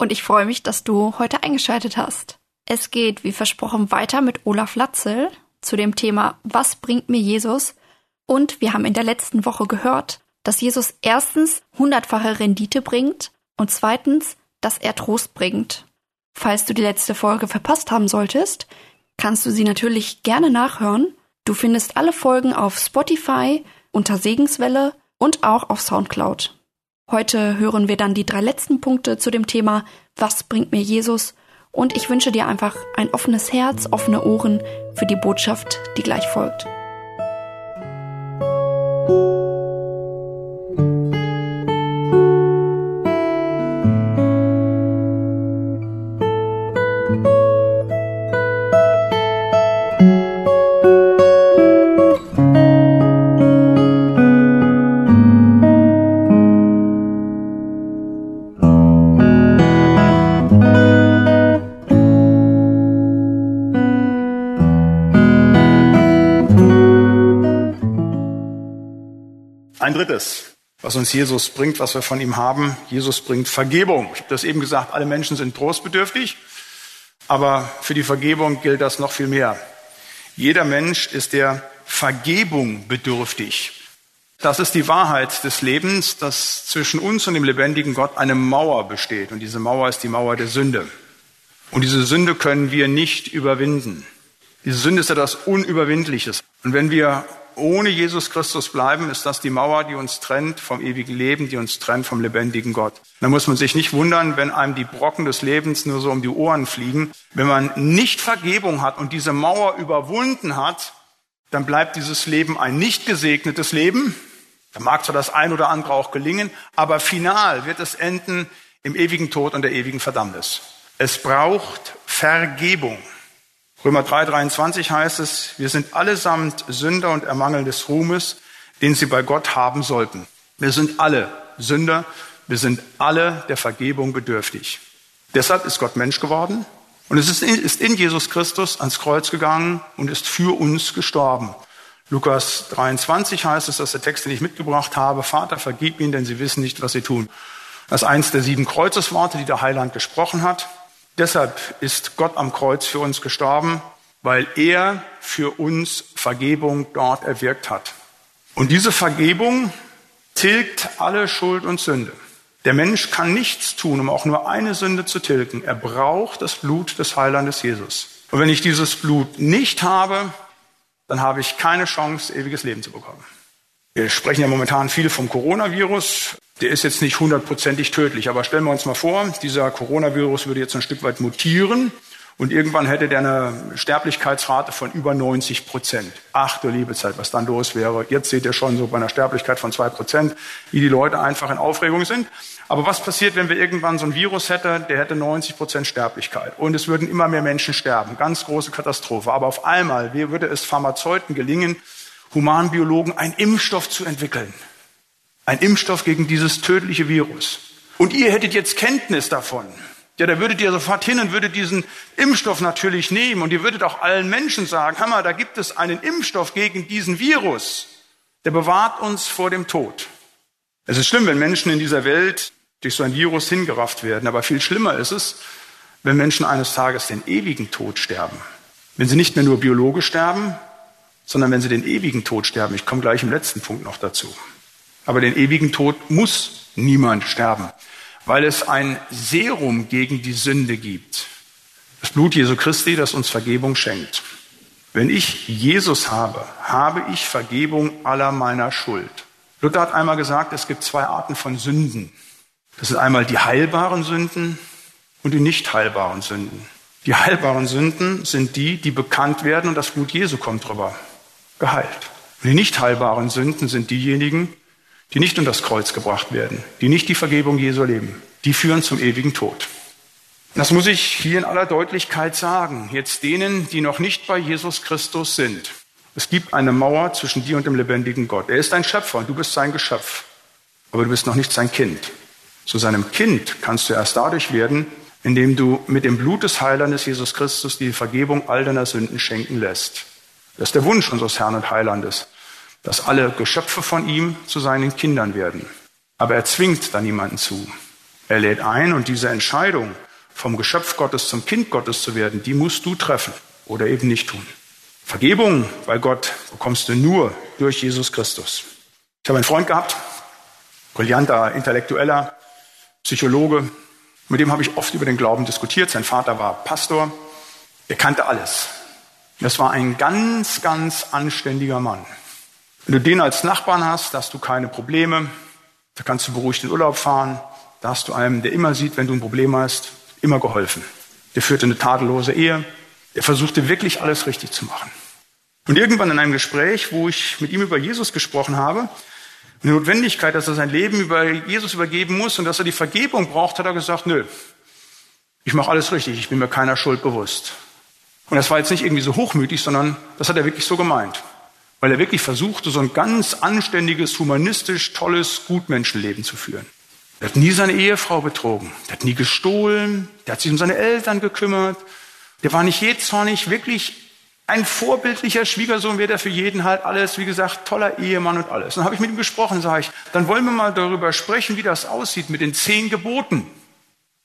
und ich freue mich, dass du heute eingeschaltet hast. Es geht, wie versprochen, weiter mit Olaf Latzel zu dem Thema Was bringt mir Jesus? Und wir haben in der letzten Woche gehört, dass Jesus erstens hundertfache Rendite bringt und zweitens, dass er Trost bringt. Falls du die letzte Folge verpasst haben solltest, kannst du sie natürlich gerne nachhören. Du findest alle Folgen auf Spotify, unter Segenswelle und auch auf Soundcloud. Heute hören wir dann die drei letzten Punkte zu dem Thema Was bringt mir Jesus? Und ich wünsche dir einfach ein offenes Herz, offene Ohren für die Botschaft, die gleich folgt. Ein was uns Jesus bringt, was wir von ihm haben. Jesus bringt Vergebung. Ich habe das eben gesagt, alle Menschen sind trostbedürftig, aber für die Vergebung gilt das noch viel mehr. Jeder Mensch ist der Vergebung bedürftig. Das ist die Wahrheit des Lebens, dass zwischen uns und dem lebendigen Gott eine Mauer besteht. Und diese Mauer ist die Mauer der Sünde. Und diese Sünde können wir nicht überwinden. Diese Sünde ist etwas Unüberwindliches. Und wenn wir ohne Jesus Christus bleiben, ist das die Mauer, die uns trennt vom ewigen Leben, die uns trennt vom lebendigen Gott. Da muss man sich nicht wundern, wenn einem die Brocken des Lebens nur so um die Ohren fliegen. Wenn man nicht Vergebung hat und diese Mauer überwunden hat, dann bleibt dieses Leben ein nicht gesegnetes Leben. Da mag zwar das ein oder andere auch gelingen, aber final wird es enden im ewigen Tod und der ewigen Verdammnis. Es braucht Vergebung. Römer 3, 23 heißt es, wir sind allesamt Sünder und ermangeln des Ruhmes, den sie bei Gott haben sollten. Wir sind alle Sünder, wir sind alle der Vergebung bedürftig. Deshalb ist Gott Mensch geworden und es ist in, ist in Jesus Christus ans Kreuz gegangen und ist für uns gestorben. Lukas 23 heißt es, dass der Text, den ich mitgebracht habe, Vater, vergib ihnen, denn sie wissen nicht, was sie tun. Das ist eins der sieben Kreuzesworte, die der Heiland gesprochen hat. Deshalb ist Gott am Kreuz für uns gestorben, weil er für uns Vergebung dort erwirkt hat. Und diese Vergebung tilgt alle Schuld und Sünde. Der Mensch kann nichts tun, um auch nur eine Sünde zu tilgen. Er braucht das Blut des Heilandes Jesus. Und wenn ich dieses Blut nicht habe, dann habe ich keine Chance, ewiges Leben zu bekommen. Wir sprechen ja momentan viel vom Coronavirus der ist jetzt nicht hundertprozentig tödlich. Aber stellen wir uns mal vor, dieser Coronavirus würde jetzt ein Stück weit mutieren und irgendwann hätte der eine Sterblichkeitsrate von über 90 Prozent. Ach du liebe Zeit, was dann los wäre. Jetzt seht ihr schon so bei einer Sterblichkeit von zwei Prozent, wie die Leute einfach in Aufregung sind. Aber was passiert, wenn wir irgendwann so ein Virus hätten, der hätte 90 Prozent Sterblichkeit und es würden immer mehr Menschen sterben. Ganz große Katastrophe. Aber auf einmal würde es Pharmazeuten gelingen, Humanbiologen einen Impfstoff zu entwickeln. Ein Impfstoff gegen dieses tödliche Virus. Und ihr hättet jetzt Kenntnis davon. Ja, da würdet ihr sofort hin und würdet diesen Impfstoff natürlich nehmen und ihr würdet auch allen Menschen sagen, Hammer, da gibt es einen Impfstoff gegen diesen Virus. Der bewahrt uns vor dem Tod. Es ist schlimm, wenn Menschen in dieser Welt durch so ein Virus hingerafft werden, aber viel schlimmer ist es, wenn Menschen eines Tages den ewigen Tod sterben. Wenn sie nicht mehr nur biologisch sterben, sondern wenn sie den ewigen Tod sterben. Ich komme gleich im letzten Punkt noch dazu. Aber den ewigen Tod muss niemand sterben, weil es ein Serum gegen die Sünde gibt. Das Blut Jesu Christi, das uns Vergebung schenkt. Wenn ich Jesus habe, habe ich Vergebung aller meiner Schuld. Luther hat einmal gesagt, es gibt zwei Arten von Sünden. Das sind einmal die heilbaren Sünden und die nicht heilbaren Sünden. Die heilbaren Sünden sind die, die bekannt werden und das Blut Jesu kommt drüber. Geheilt. Und die nicht heilbaren Sünden sind diejenigen, die nicht unter das Kreuz gebracht werden, die nicht die Vergebung Jesu leben, die führen zum ewigen Tod. Das muss ich hier in aller Deutlichkeit sagen. Jetzt denen, die noch nicht bei Jesus Christus sind. Es gibt eine Mauer zwischen dir und dem lebendigen Gott. Er ist dein Schöpfer und du bist sein Geschöpf. Aber du bist noch nicht sein Kind. Zu seinem Kind kannst du erst dadurch werden, indem du mit dem Blut des Heilandes Jesus Christus die Vergebung all deiner Sünden schenken lässt. Das ist der Wunsch unseres Herrn und Heilandes, dass alle Geschöpfe von ihm zu seinen Kindern werden. Aber er zwingt da niemanden zu. Er lädt ein und diese Entscheidung, vom Geschöpf Gottes zum Kind Gottes zu werden, die musst du treffen oder eben nicht tun. Vergebung bei Gott bekommst du nur durch Jesus Christus. Ich habe einen Freund gehabt, brillanter Intellektueller, Psychologe, mit dem habe ich oft über den Glauben diskutiert. Sein Vater war Pastor. Er kannte alles. Das war ein ganz, ganz anständiger Mann. Wenn du den als Nachbarn hast, hast du keine Probleme. Da kannst du beruhigt in Urlaub fahren. Da hast du einem, der immer sieht, wenn du ein Problem hast, immer geholfen. Der führte eine tadellose Ehe. Er versuchte wirklich alles richtig zu machen. Und irgendwann in einem Gespräch, wo ich mit ihm über Jesus gesprochen habe, die Notwendigkeit, dass er sein Leben über Jesus übergeben muss und dass er die Vergebung braucht, hat er gesagt, nö, ich mache alles richtig, ich bin mir keiner Schuld bewusst. Und das war jetzt nicht irgendwie so hochmütig, sondern das hat er wirklich so gemeint. Weil er wirklich versuchte, so ein ganz anständiges, humanistisch, tolles Gutmenschenleben zu führen. Er hat nie seine Ehefrau betrogen. Der hat nie gestohlen. Der hat sich um seine Eltern gekümmert. Der war nicht jähzornig, wirklich ein vorbildlicher Schwiegersohn wäre der für jeden halt alles, wie gesagt, toller Ehemann und alles. Dann habe ich mit ihm gesprochen, sage ich, dann wollen wir mal darüber sprechen, wie das aussieht mit den zehn Geboten.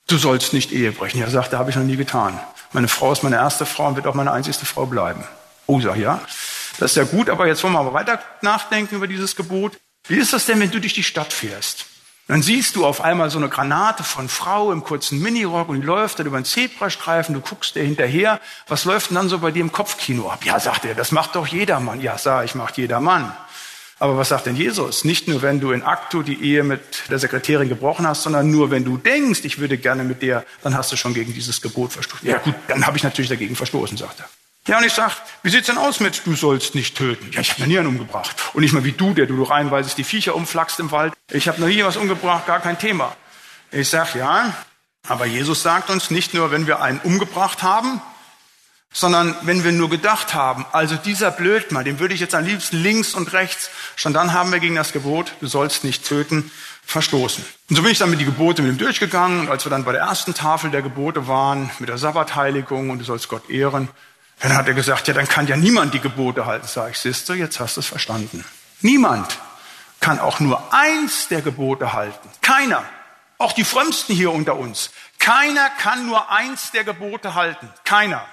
Du sollst nicht Ehe brechen. Ja, sagt, da habe ich noch nie getan. Meine Frau ist meine erste Frau und wird auch meine einzigste Frau bleiben. Oh, sag ja. Das ist ja gut, aber jetzt wollen wir aber weiter nachdenken über dieses Gebot. Wie ist das denn, wenn du durch die Stadt fährst? Dann siehst du auf einmal so eine Granate von Frau im kurzen Minirock und die läuft dann über einen Zebrastreifen, du guckst dir hinterher. Was läuft denn dann so bei dir im Kopfkino ab? Ja, sagt er, das macht doch jeder Mann. Ja, sag ich, macht jeder Mann. Aber was sagt denn Jesus? Nicht nur, wenn du in Aktu die Ehe mit der Sekretärin gebrochen hast, sondern nur, wenn du denkst, ich würde gerne mit der, dann hast du schon gegen dieses Gebot verstoßen. Ja gut, dann habe ich natürlich dagegen verstoßen, sagt er. Ja, und ich sag, wie sieht's denn aus mit, du sollst nicht töten? Ja, ich habe noch nie einen umgebracht. Und nicht mal wie du, der du reinweisest die Viecher umflackst im Wald. Ich habe noch nie was umgebracht, gar kein Thema. Ich sag, ja, aber Jesus sagt uns nicht nur, wenn wir einen umgebracht haben, sondern wenn wir nur gedacht haben, also dieser Blödmann, den würde ich jetzt am liebsten links und rechts, schon dann haben wir gegen das Gebot, du sollst nicht töten, verstoßen. Und so bin ich dann mit die Gebote mit ihm durchgegangen und als wir dann bei der ersten Tafel der Gebote waren, mit der Sabbatheiligung und du sollst Gott ehren, dann hat er gesagt, ja, dann kann ja niemand die Gebote halten. Sag ich, siehst du, jetzt hast du es verstanden. Niemand kann auch nur eins der Gebote halten. Keiner. Auch die Frömmsten hier unter uns. Keiner kann nur eins der Gebote halten. Keiner.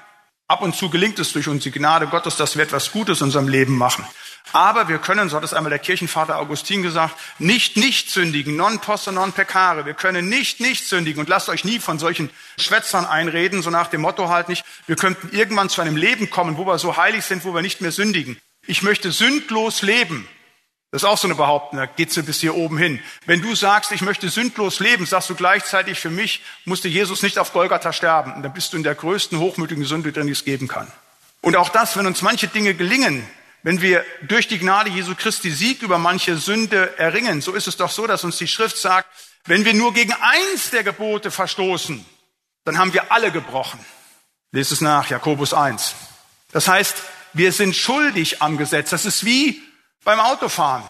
Ab und zu gelingt es durch unsere Gnade Gottes, dass wir etwas Gutes in unserem Leben machen. Aber wir können, so hat es einmal der Kirchenvater Augustin gesagt, nicht nicht sündigen, non posse non peccare. Wir können nicht nicht sündigen und lasst euch nie von solchen Schwätzern einreden, so nach dem Motto halt nicht, wir könnten irgendwann zu einem Leben kommen, wo wir so heilig sind, wo wir nicht mehr sündigen. Ich möchte sündlos leben. Das ist auch so eine Behauptung, da geht's so bis hier oben hin. Wenn du sagst, ich möchte sündlos leben, sagst du gleichzeitig, für mich musste Jesus nicht auf Golgatha sterben. Und dann bist du in der größten hochmütigen Sünde drin, die es geben kann. Und auch das, wenn uns manche Dinge gelingen, wenn wir durch die Gnade Jesu Christi Sieg über manche Sünde erringen, so ist es doch so, dass uns die Schrift sagt, wenn wir nur gegen eins der Gebote verstoßen, dann haben wir alle gebrochen. Lest es nach, Jakobus 1. Das heißt, wir sind schuldig am Gesetz. Das ist wie beim Autofahren.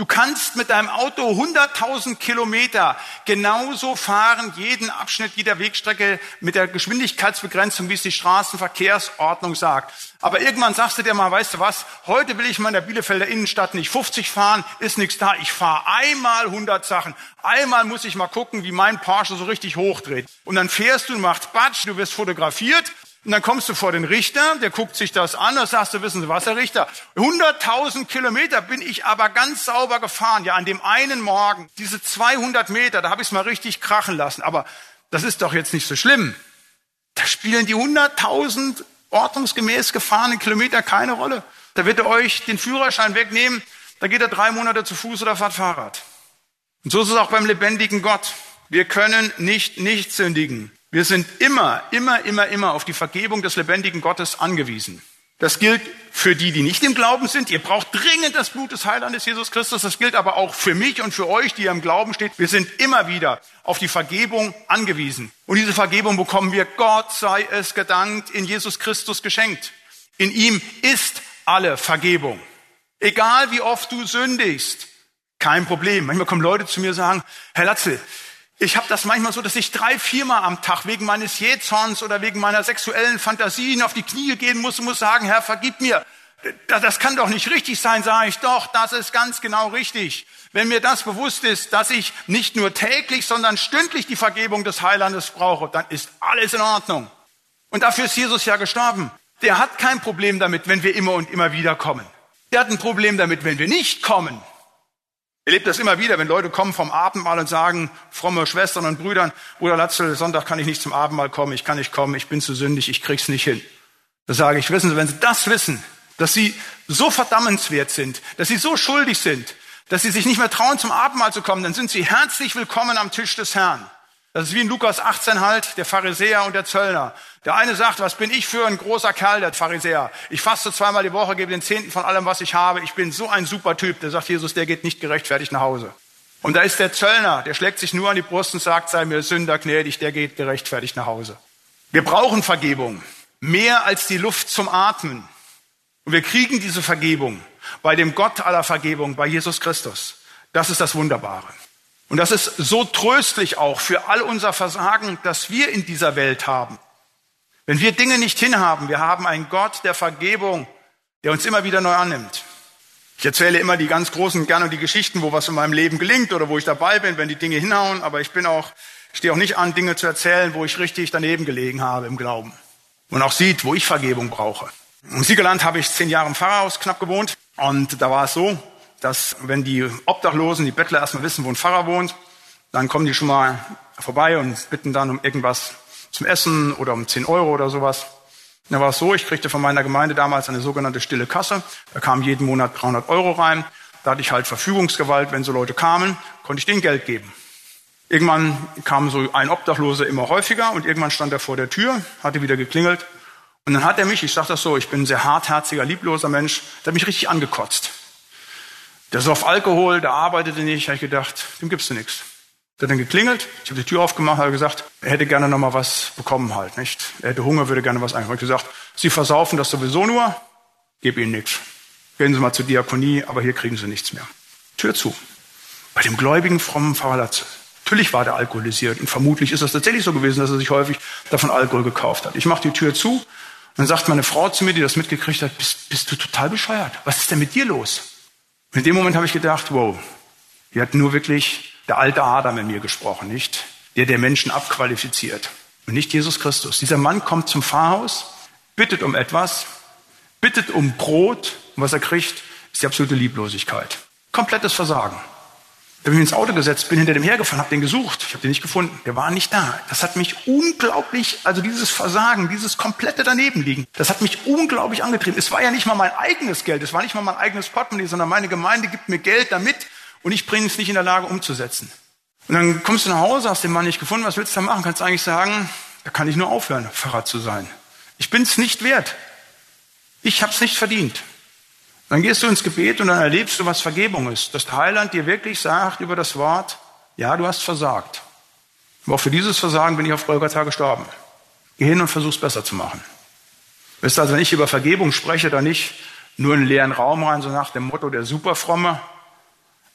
Du kannst mit deinem Auto 100.000 Kilometer genauso fahren, jeden Abschnitt jeder Wegstrecke mit der Geschwindigkeitsbegrenzung, wie es die Straßenverkehrsordnung sagt. Aber irgendwann sagst du dir mal, weißt du was, heute will ich mal in der Bielefelder Innenstadt nicht 50 fahren, ist nichts da. Ich fahre einmal 100 Sachen. Einmal muss ich mal gucken, wie mein Porsche so richtig hochdreht. Und dann fährst du und machst Batsch, du wirst fotografiert und dann kommst du vor den Richter, der guckt sich das an, und sagst du, wissen Sie was, Herr Richter, 100.000 Kilometer bin ich aber ganz sauber gefahren. Ja, an dem einen Morgen, diese 200 Meter, da habe ich es mal richtig krachen lassen. Aber das ist doch jetzt nicht so schlimm. Da spielen die 100.000 ordnungsgemäß gefahrenen Kilometer keine Rolle. Da wird er euch den Führerschein wegnehmen, da geht er drei Monate zu Fuß oder fährt Fahrrad. Und so ist es auch beim lebendigen Gott. Wir können nicht nicht sündigen. Wir sind immer, immer, immer, immer auf die Vergebung des lebendigen Gottes angewiesen. Das gilt für die, die nicht im Glauben sind. Ihr braucht dringend das Blut des Heilandes Jesus Christus. Das gilt aber auch für mich und für euch, die im Glauben steht. Wir sind immer wieder auf die Vergebung angewiesen. Und diese Vergebung bekommen wir, Gott sei es gedankt, in Jesus Christus geschenkt. In ihm ist alle Vergebung. Egal wie oft du sündigst, kein Problem. Manchmal kommen Leute zu mir und sagen, Herr Latzel, ich habe das manchmal so, dass ich drei, viermal am Tag wegen meines Jähzorns oder wegen meiner sexuellen Fantasien auf die Knie gehen muss und muss sagen, Herr, vergib mir. Das kann doch nicht richtig sein, sage ich. Doch, das ist ganz genau richtig. Wenn mir das bewusst ist, dass ich nicht nur täglich, sondern stündlich die Vergebung des Heilandes brauche, dann ist alles in Ordnung. Und dafür ist Jesus ja gestorben. Der hat kein Problem damit, wenn wir immer und immer wieder kommen. Der hat ein Problem damit, wenn wir nicht kommen. Erlebt das immer wieder, wenn Leute kommen vom Abendmahl und sagen, fromme Schwestern und Brüdern, Bruder Latzel, Sonntag kann ich nicht zum Abendmahl kommen, ich kann nicht kommen, ich bin zu sündig, ich krieg's nicht hin. Da sage ich, wissen Sie, wenn Sie das wissen, dass Sie so verdammenswert sind, dass Sie so schuldig sind, dass Sie sich nicht mehr trauen, zum Abendmahl zu kommen, dann sind Sie herzlich willkommen am Tisch des Herrn. Das ist wie in Lukas 18 halt, der Pharisäer und der Zöllner. Der eine sagt, was bin ich für ein großer Kerl, der Pharisäer. Ich faste zweimal die Woche, gebe den Zehnten von allem, was ich habe. Ich bin so ein super Typ. Der sagt Jesus, der geht nicht gerechtfertigt nach Hause. Und da ist der Zöllner, der schlägt sich nur an die Brust und sagt, sei mir Sünder gnädig, der geht gerechtfertigt nach Hause. Wir brauchen Vergebung. Mehr als die Luft zum Atmen. Und wir kriegen diese Vergebung bei dem Gott aller Vergebung, bei Jesus Christus. Das ist das Wunderbare. Und das ist so tröstlich auch für all unser Versagen, das wir in dieser Welt haben. Wenn wir Dinge nicht hinhaben, wir haben einen Gott der Vergebung, der uns immer wieder neu annimmt. Ich erzähle immer die ganz großen gerne die Geschichten, wo was in meinem Leben gelingt oder wo ich dabei bin, wenn die Dinge hinhauen, aber ich bin auch, stehe auch nicht an, Dinge zu erzählen, wo ich richtig daneben gelegen habe im Glauben. Und auch sieht, wo ich Vergebung brauche. Im Siegerland habe ich zehn Jahre im Pfarrerhaus knapp gewohnt und da war es so, dass wenn die Obdachlosen, die Bettler erstmal wissen, wo ein Pfarrer wohnt, dann kommen die schon mal vorbei und bitten dann um irgendwas zum Essen oder um 10 Euro oder sowas. Da war es so, ich kriegte von meiner Gemeinde damals eine sogenannte stille Kasse. Da kamen jeden Monat 300 Euro rein. Da hatte ich halt Verfügungsgewalt. Wenn so Leute kamen, konnte ich denen Geld geben. Irgendwann kam so ein Obdachloser immer häufiger und irgendwann stand er vor der Tür, hatte wieder geklingelt. Und dann hat er mich, ich sage das so, ich bin ein sehr hartherziger, liebloser Mensch, der hat mich richtig angekotzt. Der ist auf Alkohol, der arbeitete nicht. habe ich gedacht, dem gibst du nichts. Der hat dann geklingelt, ich habe die Tür aufgemacht, habe gesagt, er hätte gerne noch mal was bekommen halt, nicht? Er hätte Hunger, würde gerne was einholen. Ich gesagt, Sie versaufen das sowieso nur, gib Ihnen nichts. Gehen Sie mal zur Diakonie, aber hier kriegen Sie nichts mehr. Tür zu. Bei dem gläubigen, frommen Pfarrer. Natürlich war der alkoholisiert und vermutlich ist das tatsächlich so gewesen, dass er sich häufig davon Alkohol gekauft hat. Ich mache die Tür zu dann sagt meine Frau zu mir, die das mitgekriegt hat, bist, bist du total bescheuert? Was ist denn mit dir los? In dem Moment habe ich gedacht, wow, hier hat nur wirklich der alte Adam in mir gesprochen, nicht? Der der Menschen abqualifiziert und nicht Jesus Christus. Dieser Mann kommt zum Pfarrhaus, bittet um etwas, bittet um Brot und was er kriegt, ist die absolute Lieblosigkeit. Komplettes Versagen. Da bin ich ins Auto gesetzt, bin hinter dem hergefahren, habe den gesucht. Ich habe den nicht gefunden. Der war nicht da. Das hat mich unglaublich, also dieses Versagen, dieses komplette Danebenliegen, das hat mich unglaublich angetrieben. Es war ja nicht mal mein eigenes Geld, es war nicht mal mein eigenes Portemonnaie, sondern meine Gemeinde gibt mir Geld damit und ich bringe es nicht in der Lage umzusetzen. Und dann kommst du nach Hause, hast den Mann nicht gefunden, was willst du da machen? Kannst du eigentlich sagen, da kann ich nur aufhören, Pfarrer zu sein. Ich bin es nicht wert. Ich habe es nicht verdient. Dann gehst du ins Gebet und dann erlebst du, was Vergebung ist. Dass der Heiland dir wirklich sagt über das Wort, ja, du hast versagt. Aber auch für dieses Versagen bin ich auf Golgatha gestorben. Geh hin und versuch's besser zu machen. Wisst ihr, also wenn ich über Vergebung spreche, dann nicht nur in einen leeren Raum rein, so nach dem Motto der Superfromme.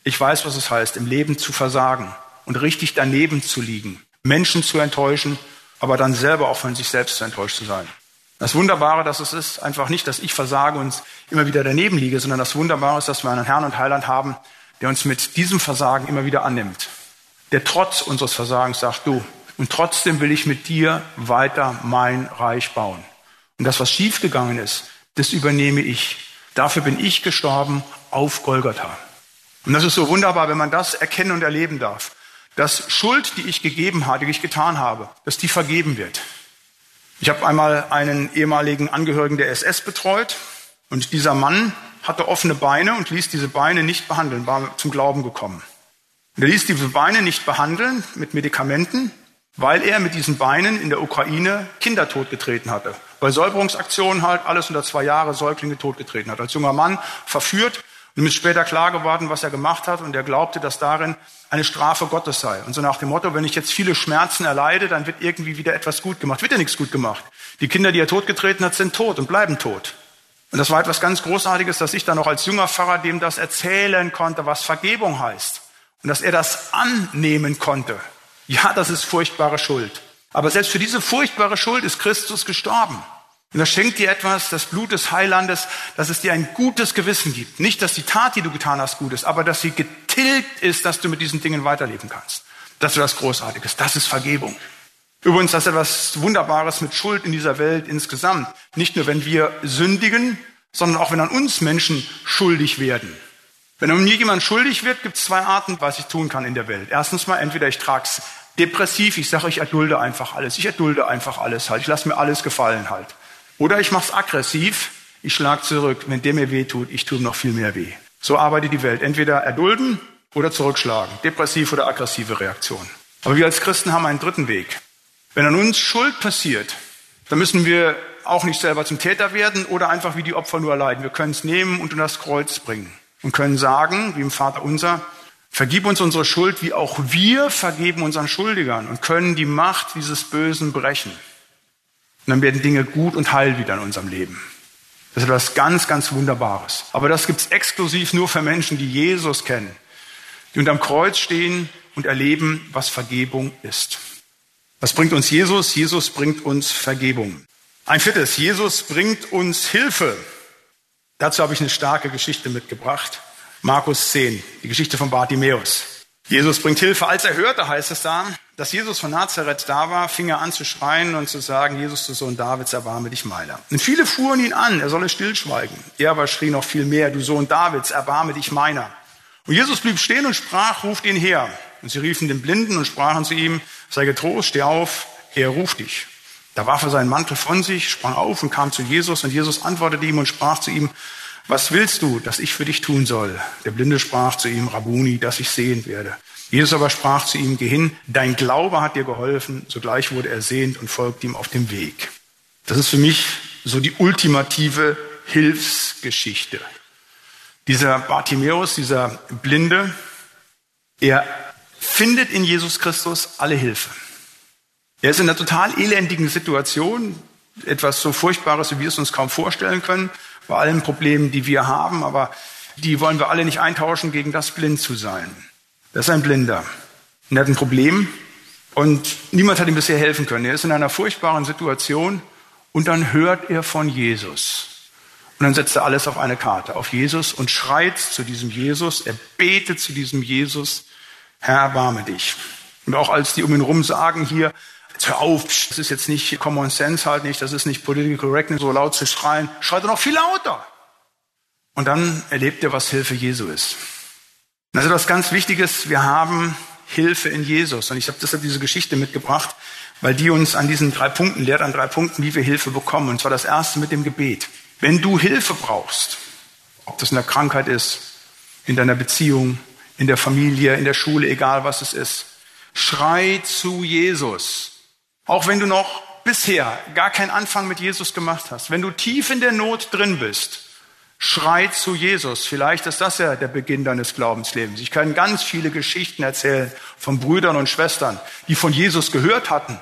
Ich weiß, was es heißt, im Leben zu versagen und richtig daneben zu liegen, Menschen zu enttäuschen, aber dann selber auch von sich selbst zu enttäuscht zu sein. Das Wunderbare, dass es ist, einfach nicht, dass ich versage und immer wieder daneben liege, sondern das Wunderbare ist, dass wir einen Herrn und Heiland haben, der uns mit diesem Versagen immer wieder annimmt. Der trotz unseres Versagens sagt, du, und trotzdem will ich mit dir weiter mein Reich bauen. Und das, was schiefgegangen ist, das übernehme ich. Dafür bin ich gestorben auf Golgatha. Und das ist so wunderbar, wenn man das erkennen und erleben darf. Dass Schuld, die ich gegeben habe, die ich getan habe, dass die vergeben wird. Ich habe einmal einen ehemaligen Angehörigen der SS betreut und dieser Mann hatte offene Beine und ließ diese Beine nicht behandeln, war zum Glauben gekommen. Und er ließ diese Beine nicht behandeln mit Medikamenten, weil er mit diesen Beinen in der Ukraine Kinder totgetreten hatte. Bei Säuberungsaktionen halt alles unter zwei Jahre Säuglinge totgetreten hat. Als junger Mann verführt ihm ist später klar geworden, was er gemacht hat und er glaubte, dass darin eine Strafe Gottes sei. Und so nach dem Motto, wenn ich jetzt viele Schmerzen erleide, dann wird irgendwie wieder etwas gut gemacht. Wird ja nichts gut gemacht. Die Kinder, die er totgetreten hat, sind tot und bleiben tot. Und das war etwas ganz Großartiges, dass ich dann noch als junger Pfarrer dem das erzählen konnte, was Vergebung heißt. Und dass er das annehmen konnte. Ja, das ist furchtbare Schuld. Aber selbst für diese furchtbare Schuld ist Christus gestorben. Und das schenkt dir etwas, das Blut des Heilandes, dass es dir ein gutes Gewissen gibt. Nicht, dass die Tat, die du getan hast, gut ist, aber dass sie getilgt ist, dass du mit diesen Dingen weiterleben kannst. Das ist was Großartiges. Das ist Vergebung. Übrigens, das ist etwas Wunderbares mit Schuld in dieser Welt insgesamt. Nicht nur, wenn wir sündigen, sondern auch, wenn an uns Menschen schuldig werden. Wenn an mir jemand schuldig wird, gibt es zwei Arten, was ich tun kann in der Welt. Erstens mal, entweder ich trage es depressiv, ich sage, ich erdulde einfach alles. Ich erdulde einfach alles halt. Ich lasse mir alles gefallen halt. Oder ich mache es aggressiv, ich schlage zurück. Wenn der mir weh tut, ich tue ihm noch viel mehr weh. So arbeitet die Welt. Entweder erdulden oder zurückschlagen. Depressiv oder aggressive Reaktion. Aber wir als Christen haben einen dritten Weg. Wenn an uns Schuld passiert, dann müssen wir auch nicht selber zum Täter werden oder einfach wie die Opfer nur erleiden. Wir können es nehmen und in das Kreuz bringen und können sagen, wie im Vater unser, vergib uns unsere Schuld, wie auch wir vergeben unseren Schuldigern und können die Macht dieses Bösen brechen. Und dann werden Dinge gut und heil wieder in unserem Leben. Das ist etwas ganz, ganz Wunderbares. Aber das gibt's exklusiv nur für Menschen, die Jesus kennen, die unterm Kreuz stehen und erleben, was Vergebung ist. Was bringt uns Jesus? Jesus bringt uns Vergebung. Ein viertes, Jesus bringt uns Hilfe. Dazu habe ich eine starke Geschichte mitgebracht. Markus 10, die Geschichte von Bartimäus. Jesus bringt Hilfe. Als er hörte, heißt es da, dass Jesus von Nazareth da war, fing er an zu schreien und zu sagen, Jesus, du Sohn Davids, erbarme dich meiner. Und viele fuhren ihn an, er solle stillschweigen. Er aber schrie noch viel mehr, du Sohn Davids, erbarme dich meiner. Und Jesus blieb stehen und sprach, ruft ihn her. Und sie riefen den Blinden und sprachen zu ihm, sei getrost, steh auf, er ruft dich. Da warf er seinen Mantel von sich, sprang auf und kam zu Jesus und Jesus antwortete ihm und sprach zu ihm, was willst du, dass ich für dich tun soll? Der Blinde sprach zu ihm, Rabuni, dass ich sehen werde. Jesus aber sprach zu ihm, geh hin, dein Glaube hat dir geholfen. Sogleich wurde er sehend und folgte ihm auf dem Weg. Das ist für mich so die ultimative Hilfsgeschichte. Dieser Bartimäus, dieser Blinde, er findet in Jesus Christus alle Hilfe. Er ist in einer total elendigen Situation, etwas so Furchtbares, wie wir es uns kaum vorstellen können, bei allen Problemen, die wir haben, aber die wollen wir alle nicht eintauschen gegen das, blind zu sein. Das ist ein Blinder. Und er hat ein Problem und niemand hat ihm bisher helfen können. Er ist in einer furchtbaren Situation und dann hört er von Jesus. Und dann setzt er alles auf eine Karte, auf Jesus und schreit zu diesem Jesus, er betet zu diesem Jesus, Herr, erbarme dich. Und auch als die um ihn rum sagen hier, hör auf, das ist jetzt nicht Common Sense halt nicht, das ist nicht Political Correctness, so laut zu schreien, schreit er noch viel lauter. Und dann erlebt er, was Hilfe Jesu ist. Das ist etwas ganz Wichtiges, wir haben Hilfe in Jesus. Und ich habe deshalb diese Geschichte mitgebracht, weil die uns an diesen drei Punkten lehrt, an drei Punkten, wie wir Hilfe bekommen. Und zwar das erste mit dem Gebet. Wenn du Hilfe brauchst, ob das in der Krankheit ist, in deiner Beziehung, in der Familie, in der Schule, egal was es ist, schrei zu Jesus. Auch wenn du noch bisher gar keinen Anfang mit Jesus gemacht hast, wenn du tief in der Not drin bist, schrei zu Jesus. Vielleicht ist das ja der Beginn deines Glaubenslebens. Ich kann ganz viele Geschichten erzählen von Brüdern und Schwestern, die von Jesus gehört hatten,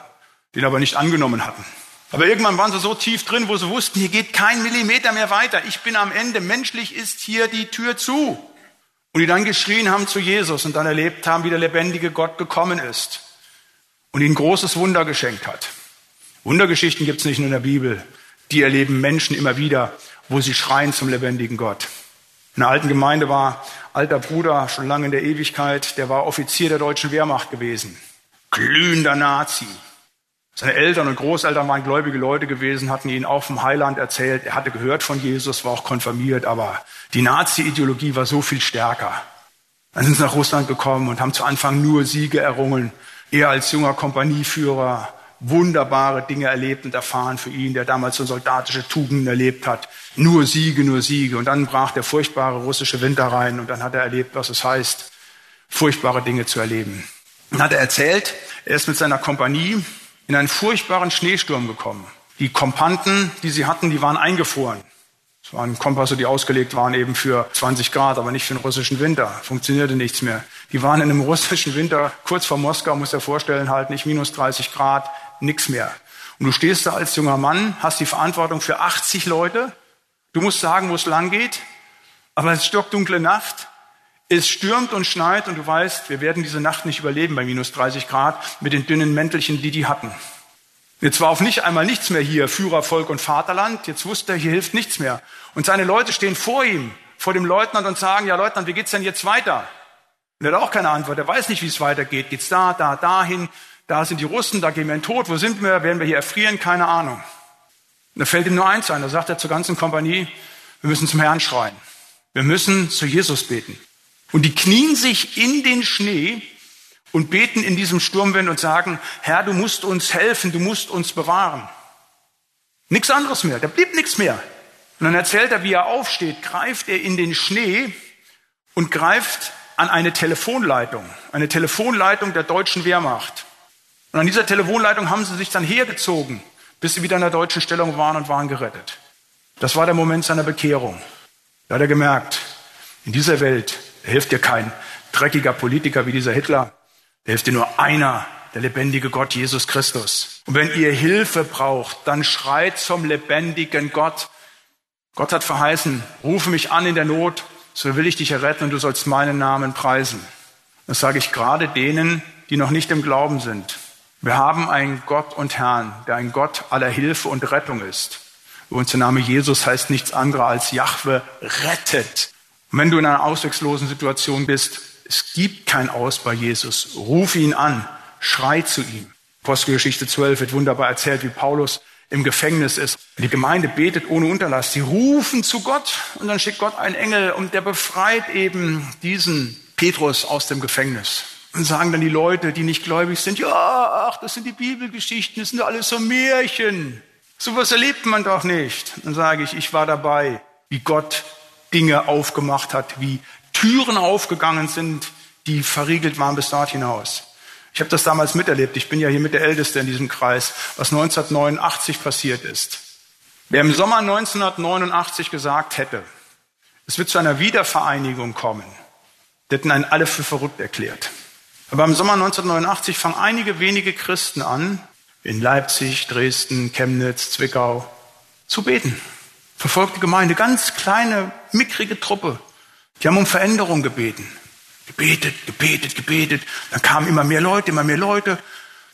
den aber nicht angenommen hatten. Aber irgendwann waren sie so tief drin, wo sie wussten, hier geht kein Millimeter mehr weiter. Ich bin am Ende. Menschlich ist hier die Tür zu. Und die dann geschrien haben zu Jesus und dann erlebt haben, wie der lebendige Gott gekommen ist und ihnen großes Wunder geschenkt hat. Wundergeschichten gibt es nicht nur in der Bibel. Die erleben Menschen immer wieder, wo sie schreien zum lebendigen Gott. In der alten Gemeinde war alter Bruder, schon lange in der Ewigkeit, der war Offizier der deutschen Wehrmacht gewesen. Glühender Nazi. Seine Eltern und Großeltern waren gläubige Leute gewesen, hatten ihn auch vom Heiland erzählt. Er hatte gehört von Jesus, war auch konfirmiert, aber die Nazi-Ideologie war so viel stärker. Dann sind sie nach Russland gekommen und haben zu Anfang nur Siege errungen er als junger Kompanieführer wunderbare Dinge erlebt und erfahren für ihn, der damals so soldatische Tugenden erlebt hat. Nur Siege, nur Siege. Und dann brach der furchtbare russische Winter rein und dann hat er erlebt, was es heißt, furchtbare Dinge zu erleben. Dann hat er erzählt, Er ist mit seiner Kompanie in einen furchtbaren Schneesturm gekommen. Die Kompanten, die sie hatten, die waren eingefroren. Es waren Kompasse, die ausgelegt waren eben für 20 Grad, aber nicht für den russischen Winter. Funktionierte nichts mehr. Die waren in einem russischen Winter kurz vor Moskau, muss er vorstellen, halt nicht minus 30 Grad, nichts mehr. Und du stehst da als junger Mann, hast die Verantwortung für 80 Leute. Du musst sagen, wo es lang geht. Aber es ist stockdunkle Nacht. Es stürmt und schneit und du weißt, wir werden diese Nacht nicht überleben bei minus 30 Grad mit den dünnen Mäntelchen, die die hatten. Jetzt war auf nicht einmal nichts mehr hier, Führer, Volk und Vaterland. Jetzt wusste er, hier hilft nichts mehr. Und seine Leute stehen vor ihm, vor dem Leutnant und sagen, ja Leutnant, wie geht's denn jetzt weiter? Und er hat auch keine Antwort. Er weiß nicht, wie es weitergeht. Geht's da, da, dahin? Da sind die Russen, da gehen wir in den Tod. Wo sind wir? Werden wir hier erfrieren? Keine Ahnung. Und da fällt ihm nur eins ein. Da sagt er zur ganzen Kompanie, wir müssen zum Herrn schreien. Wir müssen zu Jesus beten. Und die knien sich in den Schnee und beten in diesem Sturmwind und sagen, Herr, du musst uns helfen, du musst uns bewahren. Nichts anderes mehr, da blieb nichts mehr. Und dann erzählt er, wie er aufsteht, greift er in den Schnee und greift an eine Telefonleitung, eine Telefonleitung der deutschen Wehrmacht. Und an dieser Telefonleitung haben sie sich dann hergezogen, bis sie wieder in der deutschen Stellung waren und waren gerettet. Das war der Moment seiner Bekehrung. Da hat er gemerkt, in dieser Welt hilft dir kein dreckiger Politiker wie dieser Hitler, da hilft dir nur einer, der lebendige Gott, Jesus Christus. Und wenn ihr Hilfe braucht, dann schreit zum lebendigen Gott. Gott hat verheißen, rufe mich an in der Not, so will ich dich erretten und du sollst meinen Namen preisen. Das sage ich gerade denen, die noch nicht im Glauben sind. Wir haben einen Gott und Herrn, der ein Gott aller Hilfe und Rettung ist. Und der Name Jesus heißt nichts anderes als Jahwe rettet. Und wenn du in einer ausweglosen Situation bist, es gibt kein Aus bei Jesus. Ruf ihn an, schrei zu ihm. Apostelgeschichte 12 wird wunderbar erzählt, wie Paulus im Gefängnis ist. Die Gemeinde betet ohne Unterlass. Sie rufen zu Gott und dann schickt Gott einen Engel und der befreit eben diesen Petrus aus dem Gefängnis. Und sagen dann die Leute, die nicht gläubig sind, ja, ach, das sind die Bibelgeschichten, das sind alles so Märchen. Sowas erlebt man doch nicht. Dann sage ich, ich war dabei, wie Gott Dinge aufgemacht hat, wie Türen aufgegangen sind, die verriegelt waren bis dort hinaus. Ich habe das damals miterlebt. Ich bin ja hier mit der Älteste in diesem Kreis, was 1989 passiert ist. Wer im Sommer 1989 gesagt hätte, es wird zu einer Wiedervereinigung kommen, der hätten einen alle für verrückt erklärt. Aber im Sommer 1989 fangen einige wenige Christen an, in Leipzig, Dresden, Chemnitz, Zwickau, zu beten. Verfolgte Gemeinde, ganz kleine, mickrige Truppe, die haben um Veränderung gebeten. Gebetet, gebetet, gebetet. Dann kamen immer mehr Leute, immer mehr Leute.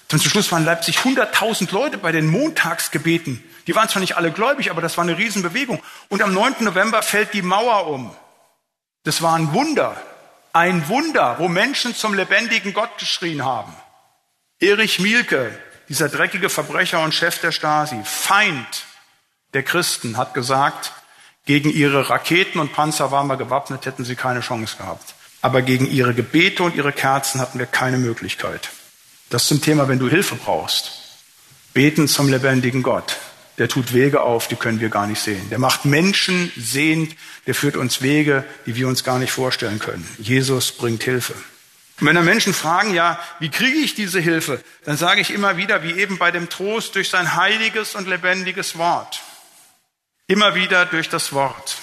Dann zum Schluss waren Leipzig 100.000 Leute bei den Montagsgebeten. Die waren zwar nicht alle gläubig, aber das war eine Riesenbewegung. Und am 9. November fällt die Mauer um. Das war ein Wunder. Ein Wunder, wo Menschen zum lebendigen Gott geschrien haben. Erich Mielke, dieser dreckige Verbrecher und Chef der Stasi, Feind der Christen, hat gesagt, gegen ihre Raketen und Panzer waren wir gewappnet, hätten sie keine Chance gehabt. Aber gegen ihre Gebete und ihre Kerzen hatten wir keine Möglichkeit. Das zum Thema, wenn du Hilfe brauchst. Beten zum lebendigen Gott. Der tut Wege auf, die können wir gar nicht sehen. Der macht Menschen sehend, der führt uns Wege, die wir uns gar nicht vorstellen können. Jesus bringt Hilfe. Und wenn dann Menschen fragen, ja, wie kriege ich diese Hilfe? Dann sage ich immer wieder, wie eben bei dem Trost, durch sein heiliges und lebendiges Wort. Immer wieder durch das Wort.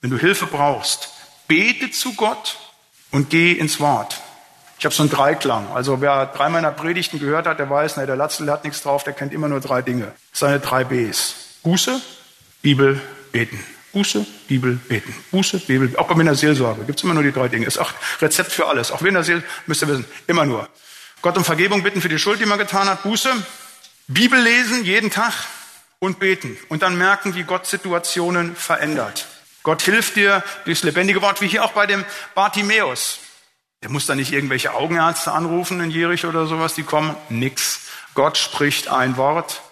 Wenn du Hilfe brauchst, bete zu Gott und geh ins Wort. Ich habe so einen Dreiklang. Also wer drei meiner Predigten gehört hat, der weiß, ne, der Latzel hat nichts drauf, der kennt immer nur drei Dinge. Seine drei Bs. Buße, Bibel, Beten. Buße, Bibel, Beten. Buße, Bibel, auch bei mir in der Seelsorge gibt's immer nur die drei Dinge. Ist auch Rezept für alles. Auch wir der Seelsorge, müsst ihr wissen, immer nur. Gott um Vergebung bitten für die Schuld, die man getan hat. Buße, Bibel lesen jeden Tag und beten und dann merken, wie Gott Situationen verändert. Gott hilft dir durchs lebendige Wort, wie hier auch bei dem Bartimäus. Der muss da nicht irgendwelche Augenärzte anrufen in Jericho oder sowas, die kommen. Nix. Gott spricht ein Wort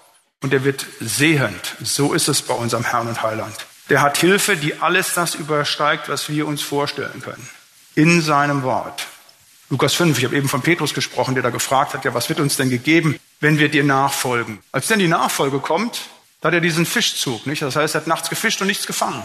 und er wird sehend. So ist es bei unserem Herrn und Heiland. Der hat Hilfe, die alles das übersteigt, was wir uns vorstellen können. In seinem Wort. Lukas 5, ich habe eben von Petrus gesprochen, der da gefragt hat, ja, was wird uns denn gegeben, wenn wir dir nachfolgen? Als denn die Nachfolge kommt, da hat er diesen Fischzug, nicht? Das heißt, er hat nachts gefischt und nichts gefangen.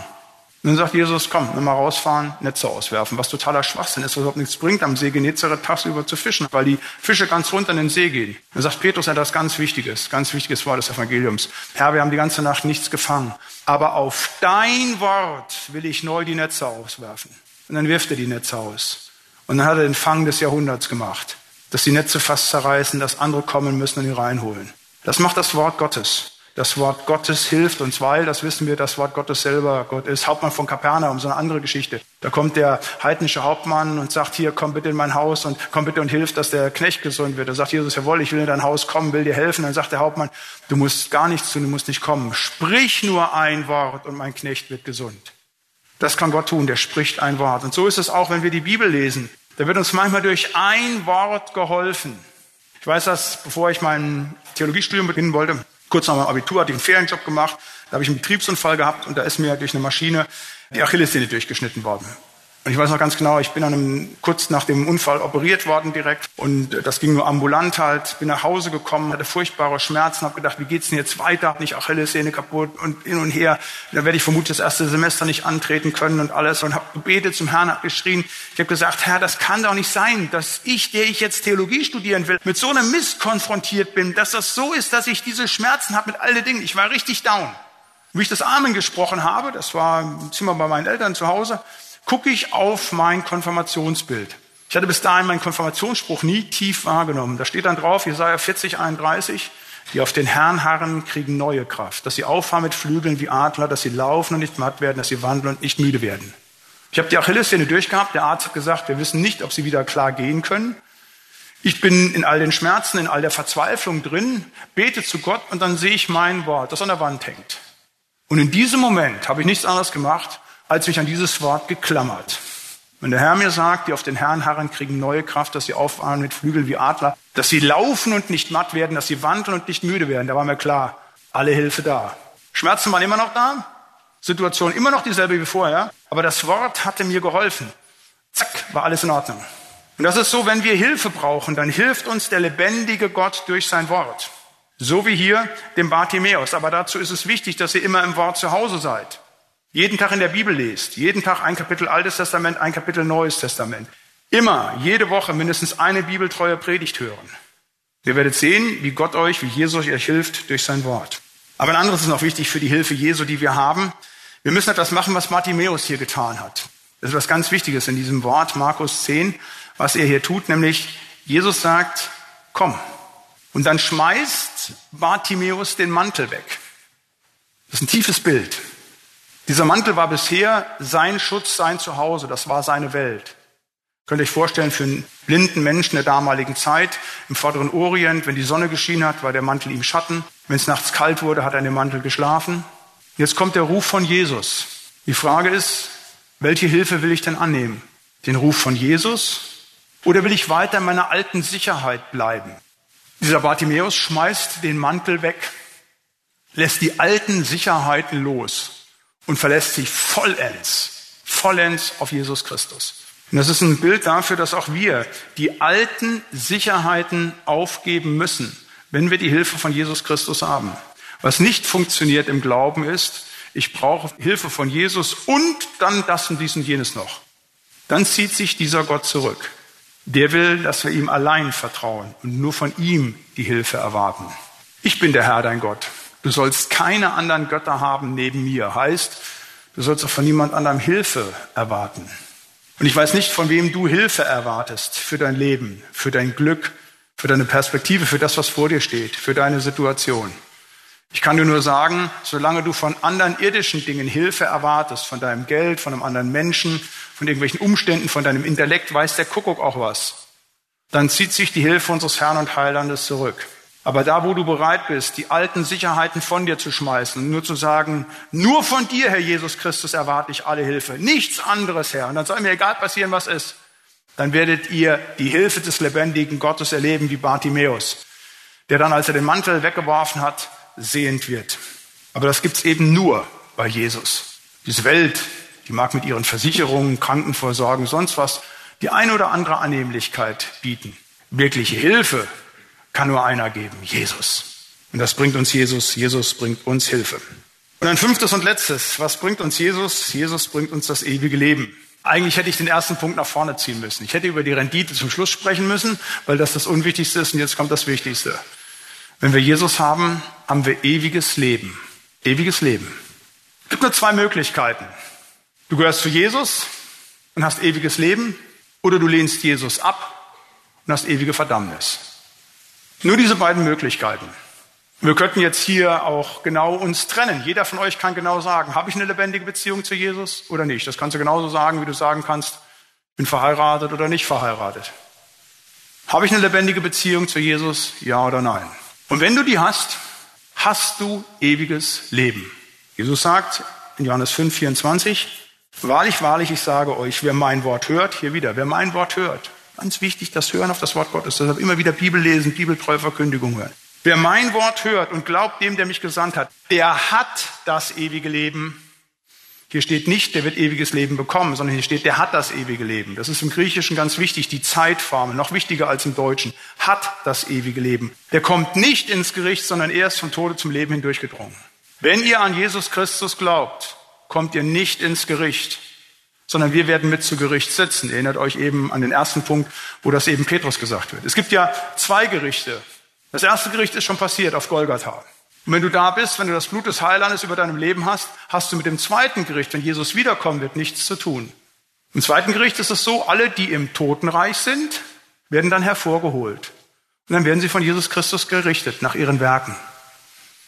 Und dann sagt Jesus, komm, nimm mal rausfahren, Netze auswerfen, was totaler Schwachsinn ist, was überhaupt nichts bringt, am See Genezareth tagsüber zu fischen, weil die Fische ganz runter in den See gehen. Dann sagt Petrus etwas ganz Wichtiges, ganz wichtiges Wort des Evangeliums. Herr, wir haben die ganze Nacht nichts gefangen, aber auf dein Wort will ich neu die Netze auswerfen. Und dann wirft er die Netze aus. Und dann hat er den Fang des Jahrhunderts gemacht, dass die Netze fast zerreißen, dass andere kommen müssen und ihn reinholen. Das macht das Wort Gottes. Das Wort Gottes hilft uns, weil, das wissen wir, das Wort Gottes selber Gott ist. Hauptmann von Kapernaum, so eine andere Geschichte. Da kommt der heidnische Hauptmann und sagt, hier, komm bitte in mein Haus und komm bitte und hilf, dass der Knecht gesund wird. Da sagt Jesus, jawohl, ich will in dein Haus kommen, will dir helfen. Dann sagt der Hauptmann, du musst gar nichts tun, du musst nicht kommen. Sprich nur ein Wort und mein Knecht wird gesund. Das kann Gott tun, der spricht ein Wort. Und so ist es auch, wenn wir die Bibel lesen. Da wird uns manchmal durch ein Wort geholfen. Ich weiß das, bevor ich mein Theologiestudium beginnen wollte, Kurz nach meinem Abitur hatte ich einen Ferienjob gemacht, da habe ich einen Betriebsunfall gehabt und da ist mir durch eine Maschine die Achillessehne durchgeschnitten worden. Und ich weiß noch ganz genau, ich bin an einem, kurz nach dem Unfall operiert worden direkt und das ging nur ambulant halt. Bin nach Hause gekommen, hatte furchtbare Schmerzen, habe gedacht, wie geht's denn jetzt weiter? Nicht Achillessehne kaputt und hin und her. Da werde ich vermutlich das erste Semester nicht antreten können und alles und habe gebetet zum Herrn, habe geschrien. Ich habe gesagt, Herr, das kann doch nicht sein, dass ich, der ich jetzt Theologie studieren will, mit so einem Mist konfrontiert bin, dass das so ist, dass ich diese Schmerzen habe mit all den Dingen. Ich war richtig down. Wie ich das Amen gesprochen habe, das war im Zimmer bei meinen Eltern zu Hause, gucke ich auf mein Konfirmationsbild. Ich hatte bis dahin meinen Konfirmationsspruch nie tief wahrgenommen. Da steht dann drauf, Jesaja 40, 31, die auf den Herrn harren, kriegen neue Kraft. Dass sie auffahren mit Flügeln wie Adler, dass sie laufen und nicht matt werden, dass sie wandeln und nicht müde werden. Ich habe die Achillessehne durchgehabt. Der Arzt hat gesagt, wir wissen nicht, ob sie wieder klar gehen können. Ich bin in all den Schmerzen, in all der Verzweiflung drin, bete zu Gott und dann sehe ich mein Wort, das an der Wand hängt. Und in diesem Moment habe ich nichts anderes gemacht, als mich an dieses Wort geklammert. Wenn der Herr mir sagt, die auf den Herrn harren, kriegen neue Kraft, dass sie auffahren mit Flügeln wie Adler, dass sie laufen und nicht matt werden, dass sie wandeln und nicht müde werden, da war mir klar, alle Hilfe da. Schmerzen waren immer noch da, Situation immer noch dieselbe wie vorher, aber das Wort hatte mir geholfen. Zack, war alles in Ordnung. Und das ist so, wenn wir Hilfe brauchen, dann hilft uns der lebendige Gott durch sein Wort. So wie hier dem Bartimäus. Aber dazu ist es wichtig, dass ihr immer im Wort zu Hause seid jeden Tag in der Bibel lest, jeden Tag ein Kapitel Altes Testament, ein Kapitel Neues Testament, immer, jede Woche mindestens eine bibeltreue Predigt hören. Ihr werdet sehen, wie Gott euch, wie Jesus euch hilft durch sein Wort. Aber ein anderes ist noch wichtig für die Hilfe Jesu, die wir haben. Wir müssen etwas machen, was Bartimäus hier getan hat. Das ist was ganz Wichtiges in diesem Wort, Markus 10, was er hier tut, nämlich Jesus sagt, komm. Und dann schmeißt Bartimäus den Mantel weg. Das ist ein tiefes Bild. Dieser Mantel war bisher sein Schutz, sein Zuhause, das war seine Welt. Könnt ihr euch vorstellen, für einen blinden Menschen der damaligen Zeit im vorderen Orient, wenn die Sonne geschienen hat, war der Mantel ihm Schatten. Wenn es nachts kalt wurde, hat er in dem Mantel geschlafen. Jetzt kommt der Ruf von Jesus. Die Frage ist, welche Hilfe will ich denn annehmen? Den Ruf von Jesus oder will ich weiter in meiner alten Sicherheit bleiben? Dieser Bartimäus schmeißt den Mantel weg, lässt die alten Sicherheiten los und verlässt sich vollends, vollends auf Jesus Christus. Und das ist ein Bild dafür, dass auch wir die alten Sicherheiten aufgeben müssen, wenn wir die Hilfe von Jesus Christus haben. Was nicht funktioniert im Glauben ist, ich brauche Hilfe von Jesus und dann das und dies und jenes noch. Dann zieht sich dieser Gott zurück. Der will, dass wir ihm allein vertrauen und nur von ihm die Hilfe erwarten. Ich bin der Herr, dein Gott. Du sollst keine anderen Götter haben neben mir. Heißt, du sollst auch von niemand anderem Hilfe erwarten. Und ich weiß nicht, von wem du Hilfe erwartest für dein Leben, für dein Glück, für deine Perspektive, für das, was vor dir steht, für deine Situation. Ich kann dir nur sagen, solange du von anderen irdischen Dingen Hilfe erwartest, von deinem Geld, von einem anderen Menschen, von irgendwelchen Umständen, von deinem Intellekt, weiß der Kuckuck auch was. Dann zieht sich die Hilfe unseres Herrn und Heilandes zurück. Aber da, wo du bereit bist, die alten Sicherheiten von dir zu schmeißen und nur zu sagen, nur von dir, Herr Jesus Christus, erwarte ich alle Hilfe, nichts anderes, Herr, und dann soll mir egal passieren, was ist, dann werdet ihr die Hilfe des lebendigen Gottes erleben wie Bartimäus, der dann, als er den Mantel weggeworfen hat, sehend wird. Aber das gibt's eben nur bei Jesus. Diese Welt, die mag mit ihren Versicherungen, Krankenvorsorgen, sonst was, die eine oder andere Annehmlichkeit bieten. Wirkliche Hilfe kann nur einer geben, Jesus. Und das bringt uns Jesus, Jesus bringt uns Hilfe. Und ein fünftes und letztes. Was bringt uns Jesus? Jesus bringt uns das ewige Leben. Eigentlich hätte ich den ersten Punkt nach vorne ziehen müssen. Ich hätte über die Rendite zum Schluss sprechen müssen, weil das das Unwichtigste ist und jetzt kommt das Wichtigste. Wenn wir Jesus haben, haben wir ewiges Leben. Ewiges Leben. Es gibt nur zwei Möglichkeiten. Du gehörst zu Jesus und hast ewiges Leben oder du lehnst Jesus ab und hast ewige Verdammnis. Nur diese beiden Möglichkeiten. Wir könnten jetzt hier auch genau uns trennen. Jeder von euch kann genau sagen, habe ich eine lebendige Beziehung zu Jesus oder nicht? Das kannst du genauso sagen, wie du sagen kannst, bin verheiratet oder nicht verheiratet. Habe ich eine lebendige Beziehung zu Jesus? Ja oder nein? Und wenn du die hast, hast du ewiges Leben. Jesus sagt in Johannes 5, 24, wahrlich, wahrlich, ich sage euch, wer mein Wort hört, hier wieder, wer mein Wort hört, ganz wichtig, das Hören auf das Wort Gottes, deshalb immer wieder Bibel lesen, Bibeltreue Verkündigung hören. Wer mein Wort hört und glaubt dem, der mich gesandt hat, der hat das ewige Leben. Hier steht nicht, der wird ewiges Leben bekommen, sondern hier steht, der hat das ewige Leben. Das ist im Griechischen ganz wichtig, die Zeitformel, noch wichtiger als im Deutschen. Hat das ewige Leben. Der kommt nicht ins Gericht, sondern er ist vom Tode zum Leben hindurchgedrungen. Wenn ihr an Jesus Christus glaubt, kommt ihr nicht ins Gericht, sondern wir werden mit zu Gericht sitzen. Erinnert euch eben an den ersten Punkt, wo das eben Petrus gesagt wird. Es gibt ja zwei Gerichte. Das erste Gericht ist schon passiert auf Golgatha. Und wenn du da bist, wenn du das Blut des Heilandes über deinem Leben hast, hast du mit dem zweiten Gericht, wenn Jesus wiederkommen wird, nichts zu tun. Im zweiten Gericht ist es so, alle, die im Totenreich sind, werden dann hervorgeholt. Und dann werden sie von Jesus Christus gerichtet nach ihren Werken.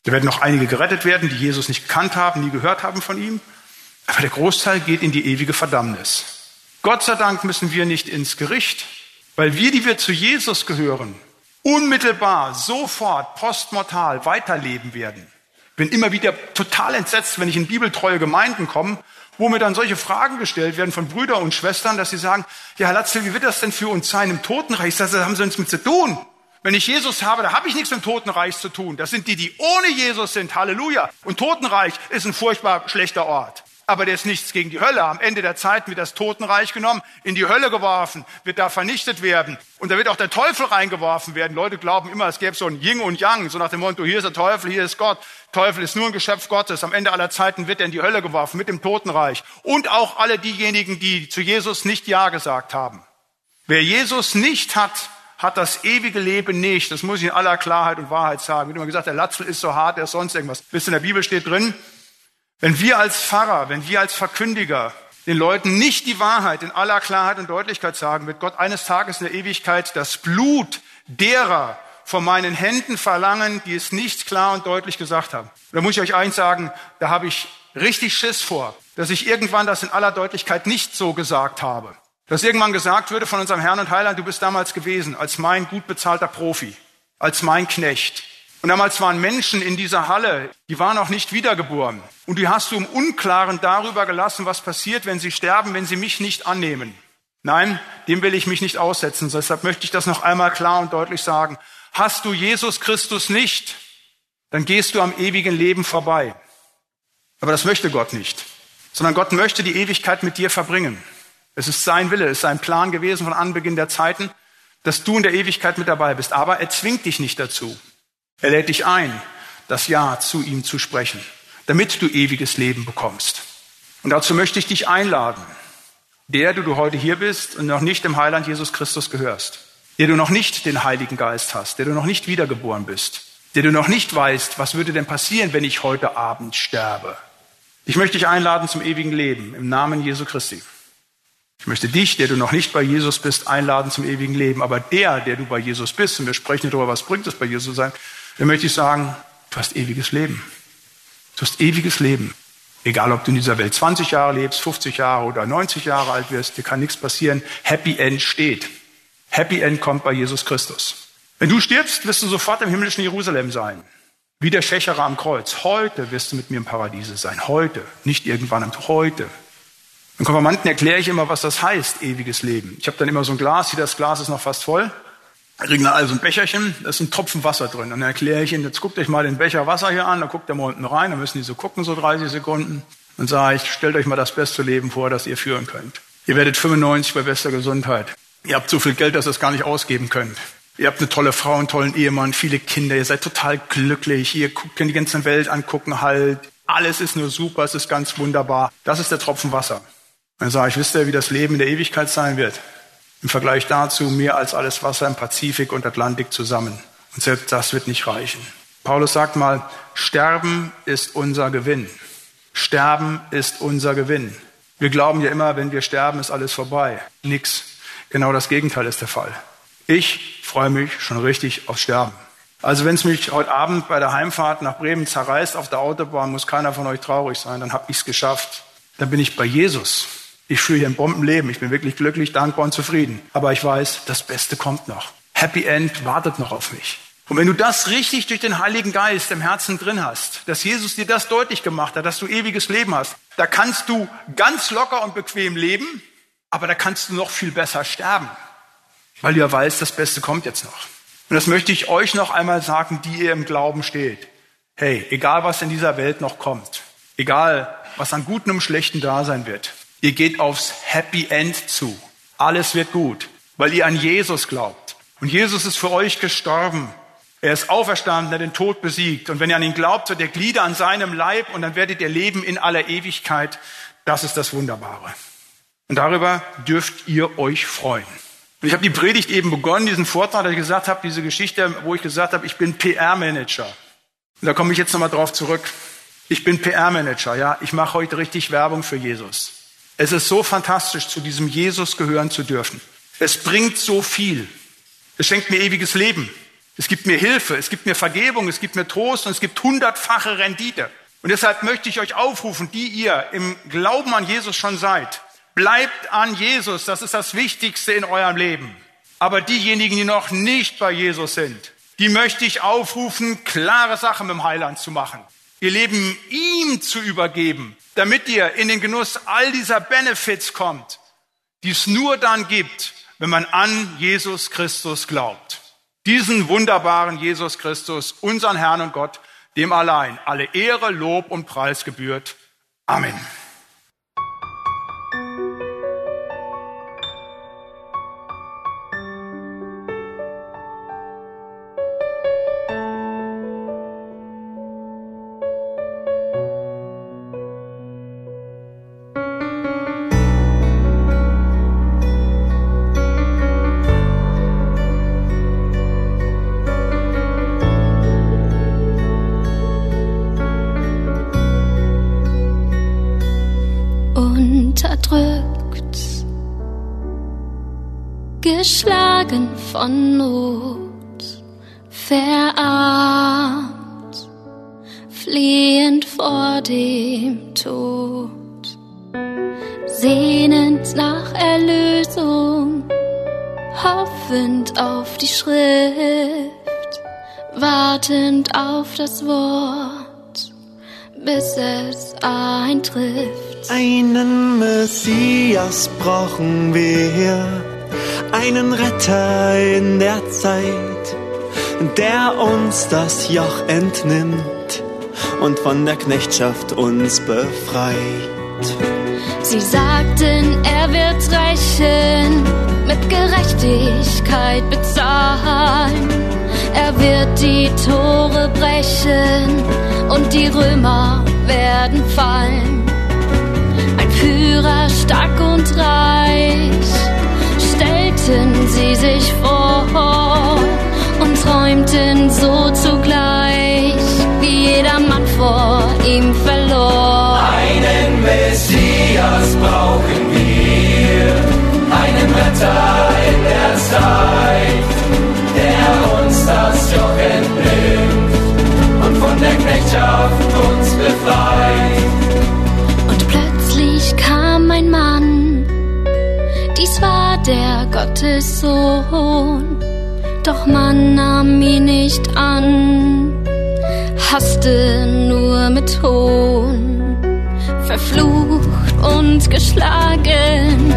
Da werden noch einige gerettet werden, die Jesus nicht gekannt haben, nie gehört haben von ihm. Aber der Großteil geht in die ewige Verdammnis. Gott sei Dank müssen wir nicht ins Gericht, weil wir, die wir zu Jesus gehören, unmittelbar, sofort, postmortal weiterleben werden. Bin immer wieder total entsetzt, wenn ich in bibeltreue Gemeinden komme, wo mir dann solche Fragen gestellt werden von Brüdern und Schwestern, dass sie sagen, ja, Herr Latzel, wie wird das denn für uns sein im Totenreich? Das haben sie uns mit zu tun. Wenn ich Jesus habe, da habe ich nichts mit dem Totenreich zu tun. Das sind die, die ohne Jesus sind. Halleluja. Und Totenreich ist ein furchtbar schlechter Ort. Aber der ist nichts gegen die Hölle. Am Ende der Zeit wird das Totenreich genommen, in die Hölle geworfen, wird da vernichtet werden. Und da wird auch der Teufel reingeworfen werden. Leute glauben immer, es gäbe so ein Yin und Yang, so nach dem Motto, hier ist der Teufel, hier ist Gott. Teufel ist nur ein Geschöpf Gottes. Am Ende aller Zeiten wird er in die Hölle geworfen mit dem Totenreich. Und auch alle diejenigen, die zu Jesus nicht Ja gesagt haben. Wer Jesus nicht hat, hat das ewige Leben nicht. Das muss ich in aller Klarheit und Wahrheit sagen. Wie immer gesagt, der Latzel ist so hart, er ist sonst irgendwas. Wisst ihr, in der Bibel steht drin, wenn wir als Pfarrer, wenn wir als Verkündiger den Leuten nicht die Wahrheit in aller Klarheit und Deutlichkeit sagen, wird Gott eines Tages in der Ewigkeit das Blut derer von meinen Händen verlangen, die es nicht klar und deutlich gesagt haben. Da muss ich euch eins sagen, da habe ich richtig Schiss vor, dass ich irgendwann das in aller Deutlichkeit nicht so gesagt habe. Dass irgendwann gesagt würde von unserem Herrn und Heiland, du bist damals gewesen als mein gut bezahlter Profi, als mein Knecht. Und damals waren Menschen in dieser Halle, die waren auch nicht wiedergeboren. Und die hast du im Unklaren darüber gelassen, was passiert, wenn sie sterben, wenn sie mich nicht annehmen. Nein, dem will ich mich nicht aussetzen. Deshalb möchte ich das noch einmal klar und deutlich sagen. Hast du Jesus Christus nicht, dann gehst du am ewigen Leben vorbei. Aber das möchte Gott nicht, sondern Gott möchte die Ewigkeit mit dir verbringen. Es ist sein Wille, es ist sein Plan gewesen von Anbeginn der Zeiten, dass du in der Ewigkeit mit dabei bist. Aber er zwingt dich nicht dazu. Er lädt dich ein, das Ja zu ihm zu sprechen, damit du ewiges Leben bekommst. Und dazu möchte ich dich einladen, der du, du heute hier bist und noch nicht dem Heiland Jesus Christus gehörst, der du noch nicht den Heiligen Geist hast, der du noch nicht wiedergeboren bist, der du noch nicht weißt, was würde denn passieren, wenn ich heute Abend sterbe. Ich möchte dich einladen zum ewigen Leben im Namen Jesu Christi. Ich möchte dich, der du noch nicht bei Jesus bist, einladen zum ewigen Leben. Aber der, der du bei Jesus bist, und wir sprechen darüber, was bringt es bei Jesus sein, dann möchte ich sagen, du hast ewiges Leben. Du hast ewiges Leben. Egal, ob du in dieser Welt 20 Jahre lebst, 50 Jahre oder 90 Jahre alt wirst, dir kann nichts passieren. Happy End steht. Happy End kommt bei Jesus Christus. Wenn du stirbst, wirst du sofort im himmlischen Jerusalem sein. Wie der Schächerer am Kreuz. Heute wirst du mit mir im Paradiese sein. Heute. Nicht irgendwann, am heute. Den Konfirmanden erkläre ich immer, was das heißt, ewiges Leben. Ich habe dann immer so ein Glas, hier das Glas ist noch fast voll. Da kriegen dann also ein Becherchen, da ist ein Tropfen Wasser drin. Dann erkläre ich ihnen, jetzt guckt euch mal den Becher Wasser hier an, da guckt er mal unten rein, dann müssen die so gucken, so 30 Sekunden. Und sage ich, stellt euch mal das beste Leben vor, das ihr führen könnt. Ihr werdet 95 bei bester Gesundheit. Ihr habt so viel Geld, dass ihr es gar nicht ausgeben könnt. Ihr habt eine tolle Frau, einen tollen Ehemann, viele Kinder, ihr seid total glücklich, ihr könnt die ganze Welt angucken halt. Alles ist nur super, es ist ganz wunderbar. Das ist der Tropfen Wasser. Dann sage ich, wisst ihr, wie das Leben in der Ewigkeit sein wird? Im Vergleich dazu mehr als alles Wasser im Pazifik und Atlantik zusammen. Und selbst das wird nicht reichen. Paulus sagt mal, Sterben ist unser Gewinn. Sterben ist unser Gewinn. Wir glauben ja immer, wenn wir sterben, ist alles vorbei. Nix. Genau das Gegenteil ist der Fall. Ich freue mich schon richtig aufs Sterben. Also wenn es mich heute Abend bei der Heimfahrt nach Bremen zerreißt auf der Autobahn, muss keiner von euch traurig sein, dann habe ich es geschafft. Dann bin ich bei Jesus. Ich führe hier ein Bombenleben. Ich bin wirklich glücklich, dankbar und zufrieden. Aber ich weiß, das Beste kommt noch. Happy End wartet noch auf mich. Und wenn du das richtig durch den Heiligen Geist im Herzen drin hast, dass Jesus dir das deutlich gemacht hat, dass du ewiges Leben hast, da kannst du ganz locker und bequem leben, aber da kannst du noch viel besser sterben, weil du ja weißt, das Beste kommt jetzt noch. Und das möchte ich euch noch einmal sagen, die ihr im Glauben steht. Hey, egal was in dieser Welt noch kommt, egal was an Guten und Schlechten da sein wird, ihr geht aufs Happy End zu. Alles wird gut, weil ihr an Jesus glaubt. Und Jesus ist für euch gestorben er ist auferstanden, er hat den Tod besiegt. Und wenn ihr an ihn glaubt, wird er Glieder an seinem Leib und dann werdet ihr leben in aller Ewigkeit. Das ist das Wunderbare. Und darüber dürft ihr euch freuen. Und ich habe die Predigt eben begonnen, diesen Vortrag, dass ich gesagt habe, diese Geschichte, wo ich gesagt habe, ich bin PR-Manager. Und da komme ich jetzt nochmal drauf zurück. Ich bin PR-Manager, ja. Ich mache heute richtig Werbung für Jesus. Es ist so fantastisch, zu diesem Jesus gehören zu dürfen. Es bringt so viel. Es schenkt mir ewiges Leben. Es gibt mir Hilfe, es gibt mir Vergebung, es gibt mir Trost und es gibt hundertfache Rendite. Und deshalb möchte ich euch aufrufen, die ihr im Glauben an Jesus schon seid, bleibt an Jesus, das ist das Wichtigste in eurem Leben. Aber diejenigen, die noch nicht bei Jesus sind, die möchte ich aufrufen, klare Sachen mit dem Heiland zu machen. Ihr Leben ihm zu übergeben, damit ihr in den Genuss all dieser Benefits kommt, die es nur dann gibt, wenn man an Jesus Christus glaubt. Diesen wunderbaren Jesus Christus, unseren Herrn und Gott, dem allein alle Ehre, Lob und Preis gebührt. Amen. Das Wort, bis es eintrifft. Einen Messias brauchen wir einen Retter in der Zeit, der uns das Joch entnimmt und von der Knechtschaft uns befreit. Sie sagten, er wird rächen, mit Gerechtigkeit bezahlen. Er wird die Tore brechen und die Römer werden fallen. Ein Führer stark und reich stellten sie sich vor und träumten so zugleich, wie jeder Mann vor ihm verlor. Einen Messias brauchen wir, einen Retter in der Zeit, dies war der Gottessohn, doch man nahm ihn nicht an, hasste nur mit Hohn, verflucht und geschlagen,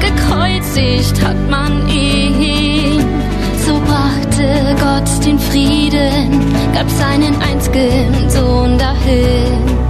gekreuzigt hat man ihn. So brachte Gott den Frieden, gab seinen einzigen Sohn dahin.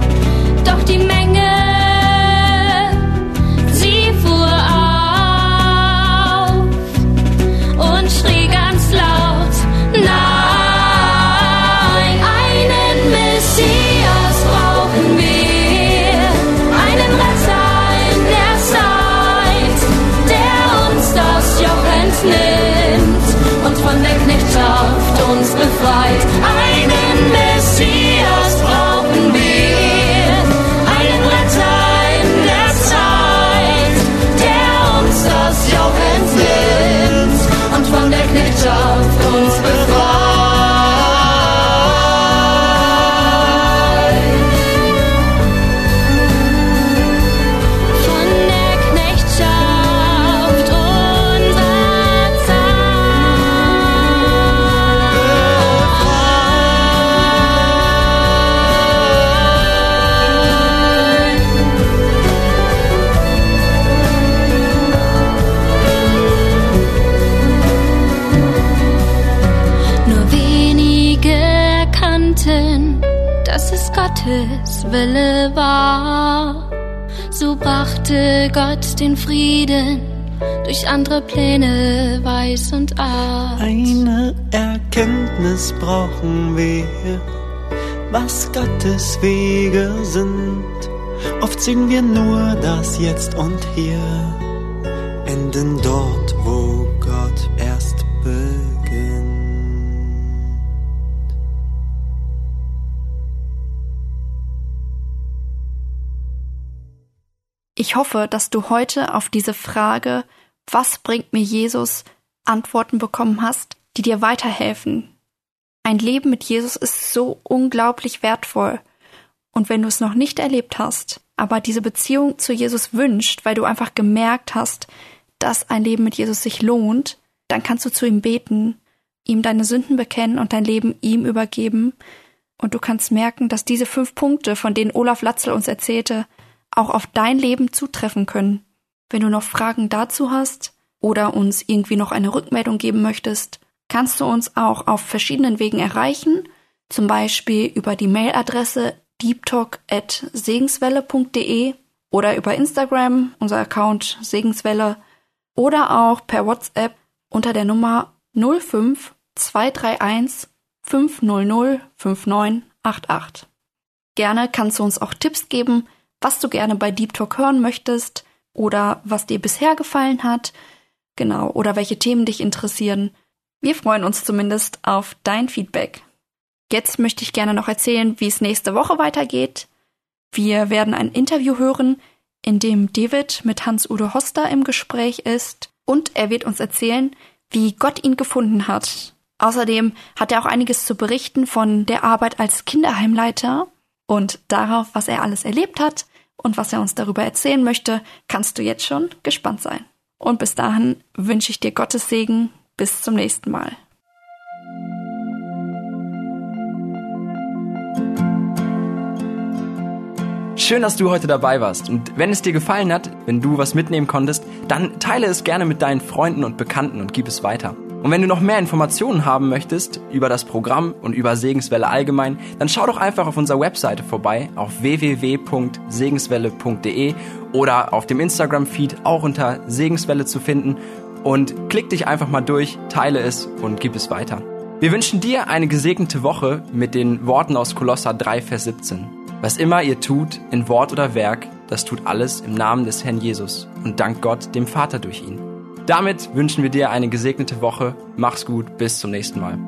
Wille war. So brachte Gott den Frieden durch andere Pläne weiß und arg. Eine Erkenntnis brauchen wir, was Gottes Wege sind. Oft sehen wir nur das Jetzt und Hier, enden dort, wo Ich hoffe, dass du heute auf diese Frage, was bringt mir Jesus, Antworten bekommen hast, die dir weiterhelfen. Ein Leben mit Jesus ist so unglaublich wertvoll. Und wenn du es noch nicht erlebt hast, aber diese Beziehung zu Jesus wünscht, weil du einfach gemerkt hast, dass ein Leben mit Jesus sich lohnt, dann kannst du zu ihm beten, ihm deine Sünden bekennen und dein Leben ihm übergeben. Und du kannst merken, dass diese fünf Punkte, von denen Olaf Latzel uns erzählte, auch auf dein Leben zutreffen können. Wenn du noch Fragen dazu hast oder uns irgendwie noch eine Rückmeldung geben möchtest, kannst du uns auch auf verschiedenen Wegen erreichen, zum Beispiel über die Mailadresse deeptalk.segenswelle.de oder über Instagram, unser Account Segenswelle, oder auch per WhatsApp unter der Nummer 05 231 500 5988. Gerne kannst du uns auch Tipps geben, was du gerne bei Deep Talk hören möchtest oder was dir bisher gefallen hat, genau, oder welche Themen dich interessieren. Wir freuen uns zumindest auf dein Feedback. Jetzt möchte ich gerne noch erzählen, wie es nächste Woche weitergeht. Wir werden ein Interview hören, in dem David mit Hans-Udo Hoster im Gespräch ist und er wird uns erzählen, wie Gott ihn gefunden hat. Außerdem hat er auch einiges zu berichten von der Arbeit als Kinderheimleiter und darauf, was er alles erlebt hat und was er uns darüber erzählen möchte, kannst du jetzt schon gespannt sein. Und bis dahin wünsche ich dir Gottes Segen. Bis zum nächsten Mal. Schön, dass du heute dabei warst. Und wenn es dir gefallen hat, wenn du was mitnehmen konntest, dann teile es gerne mit deinen Freunden und Bekannten und gib es weiter. Und wenn du noch mehr Informationen haben möchtest über das Programm und über Segenswelle allgemein, dann schau doch einfach auf unserer Webseite vorbei auf www.segenswelle.de oder auf dem Instagram-Feed auch unter Segenswelle zu finden und klick dich einfach mal durch, teile es und gib es weiter. Wir wünschen dir eine gesegnete Woche mit den Worten aus Kolosser 3, Vers 17. Was immer ihr tut, in Wort oder Werk, das tut alles im Namen des Herrn Jesus und dank Gott, dem Vater durch ihn. Damit wünschen wir dir eine gesegnete Woche. Mach's gut, bis zum nächsten Mal.